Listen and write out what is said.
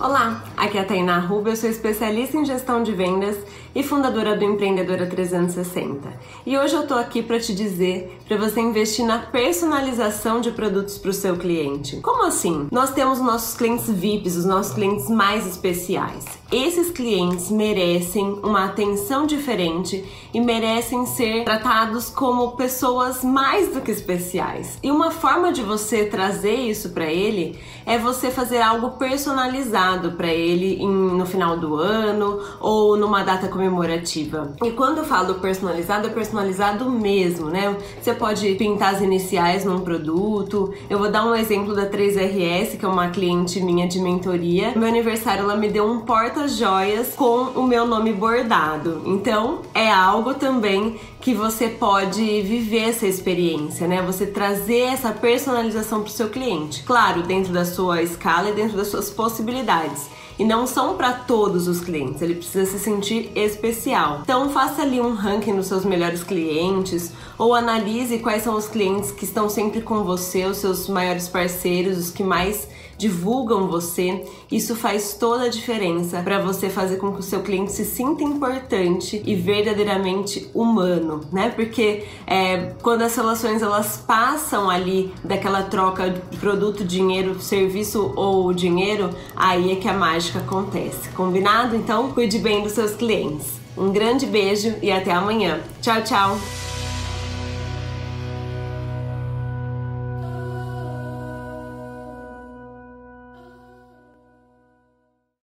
Olá, aqui é a Tainá Ruba, eu sou especialista em gestão de vendas e fundadora do Empreendedora 360. E hoje eu tô aqui para te dizer para você investir na personalização de produtos para o seu cliente. Como assim? Nós temos nossos clientes VIPs, os nossos clientes mais especiais. Esses clientes merecem uma atenção diferente e merecem ser tratados como pessoas mais do que especiais. E uma forma de você trazer isso para ele é você fazer algo personalizado para ele em, no final do ano ou numa data comemorativa. E quando eu falo personalizado, é personalizado mesmo, né? Você pode pintar as iniciais num produto. Eu vou dar um exemplo da 3RS, que é uma cliente minha de mentoria. No meu aniversário, ela me deu um porta porta-joias com o meu nome bordado. Então, é algo também que você pode viver essa experiência, né? Você trazer essa personalização para o seu cliente. Claro, dentro da sua escala e dentro das suas possibilidades e não são para todos os clientes, ele precisa se sentir especial. Então faça ali um ranking dos seus melhores clientes ou analise quais são os clientes que estão sempre com você, os seus maiores parceiros, os que mais divulgam você. Isso faz toda a diferença para você fazer com que o seu cliente se sinta importante e verdadeiramente humano, né? Porque é, quando as relações elas passam ali daquela troca de produto, dinheiro, serviço ou dinheiro, aí é que a mágica acontece. Combinado? Então, cuide bem dos seus clientes. Um grande beijo e até amanhã. Tchau, tchau!